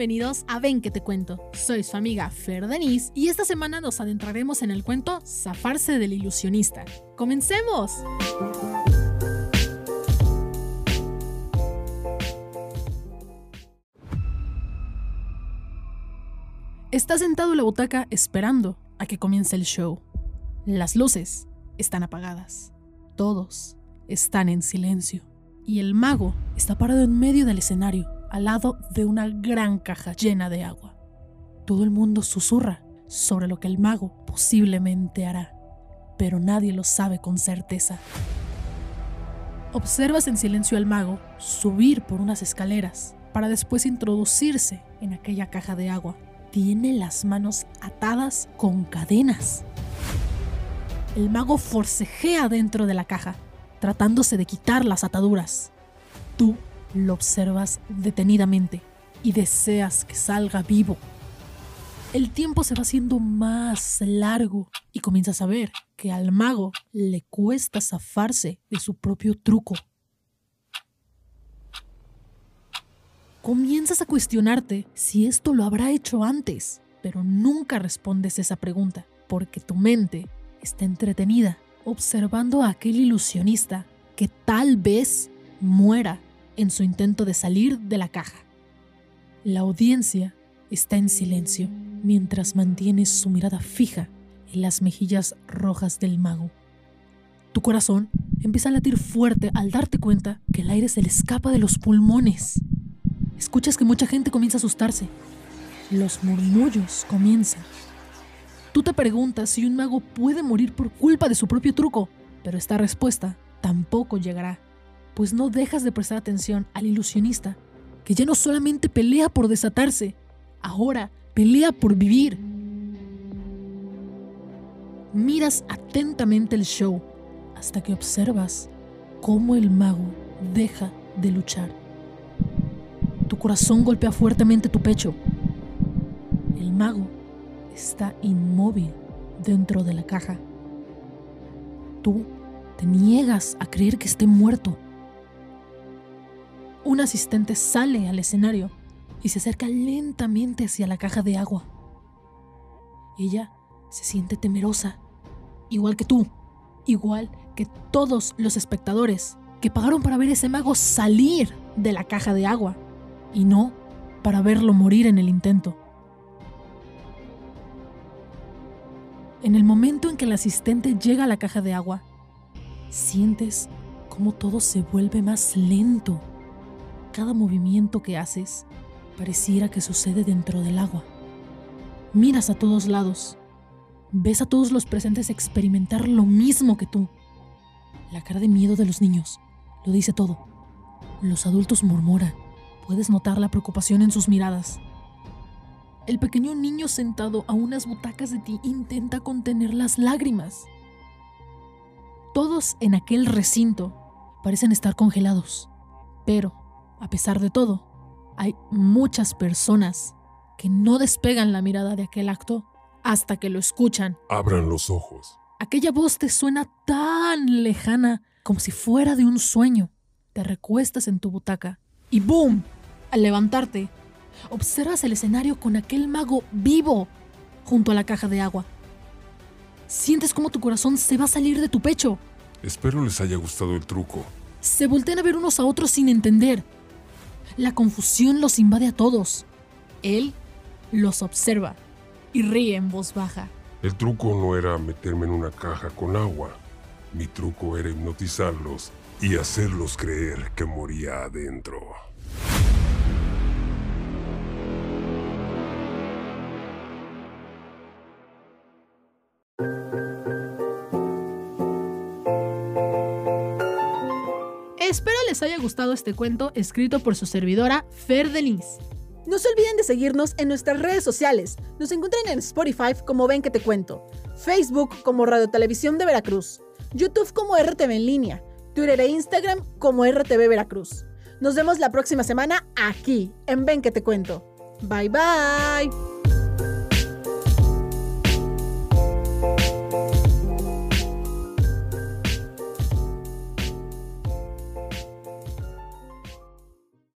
bienvenidos a Ven que te cuento. Soy su amiga Fer Denise y esta semana nos adentraremos en el cuento Zafarse del ilusionista. ¡Comencemos! Está sentado en la butaca esperando a que comience el show. Las luces están apagadas. Todos están en silencio. Y el mago está parado en medio del escenario, al lado de una gran caja llena de agua. Todo el mundo susurra sobre lo que el mago posiblemente hará, pero nadie lo sabe con certeza. Observas en silencio al mago subir por unas escaleras para después introducirse en aquella caja de agua tiene las manos atadas con cadenas. El mago forcejea dentro de la caja, tratándose de quitar las ataduras. Tú lo observas detenidamente y deseas que salga vivo. El tiempo se va haciendo más largo y comienzas a ver que al mago le cuesta zafarse de su propio truco. Comienzas a cuestionarte si esto lo habrá hecho antes, pero nunca respondes esa pregunta, porque tu mente está entretenida observando a aquel ilusionista que tal vez muera en su intento de salir de la caja. La audiencia está en silencio mientras mantiene su mirada fija en las mejillas rojas del mago. Tu corazón empieza a latir fuerte al darte cuenta que el aire se le escapa de los pulmones. Escuchas que mucha gente comienza a asustarse. Los murmullos comienzan. Tú te preguntas si un mago puede morir por culpa de su propio truco, pero esta respuesta tampoco llegará, pues no dejas de prestar atención al ilusionista, que ya no solamente pelea por desatarse, ahora pelea por vivir. Miras atentamente el show hasta que observas cómo el mago deja de luchar. Tu corazón golpea fuertemente tu pecho. El mago está inmóvil dentro de la caja. Tú te niegas a creer que esté muerto. Un asistente sale al escenario y se acerca lentamente hacia la caja de agua. Ella se siente temerosa, igual que tú, igual que todos los espectadores que pagaron para ver ese mago salir de la caja de agua y no para verlo morir en el intento. En el momento en que el asistente llega a la caja de agua, sientes cómo todo se vuelve más lento. Cada movimiento que haces pareciera que sucede dentro del agua. Miras a todos lados. Ves a todos los presentes experimentar lo mismo que tú. La cara de miedo de los niños lo dice todo. Los adultos murmuran. Puedes notar la preocupación en sus miradas. El pequeño niño sentado a unas butacas de ti intenta contener las lágrimas. Todos en aquel recinto parecen estar congelados, pero, a pesar de todo, hay muchas personas que no despegan la mirada de aquel acto hasta que lo escuchan. Abran los ojos. Aquella voz te suena tan lejana como si fuera de un sueño. Te recuestas en tu butaca y ¡boom! Al levantarte, observas el escenario con aquel mago vivo junto a la caja de agua. Sientes como tu corazón se va a salir de tu pecho. Espero les haya gustado el truco. Se voltean a ver unos a otros sin entender. La confusión los invade a todos. Él los observa y ríe en voz baja. El truco no era meterme en una caja con agua. Mi truco era hipnotizarlos y hacerlos creer que moría adentro. Espero les haya gustado este cuento escrito por su servidora Fer Denise. No se olviden de seguirnos en nuestras redes sociales. Nos encuentran en Spotify como Ven que te cuento, Facebook como Radio Televisión de Veracruz, YouTube como RTV en línea, Twitter e Instagram como RTV Veracruz. Nos vemos la próxima semana aquí en Ven que te cuento. Bye bye.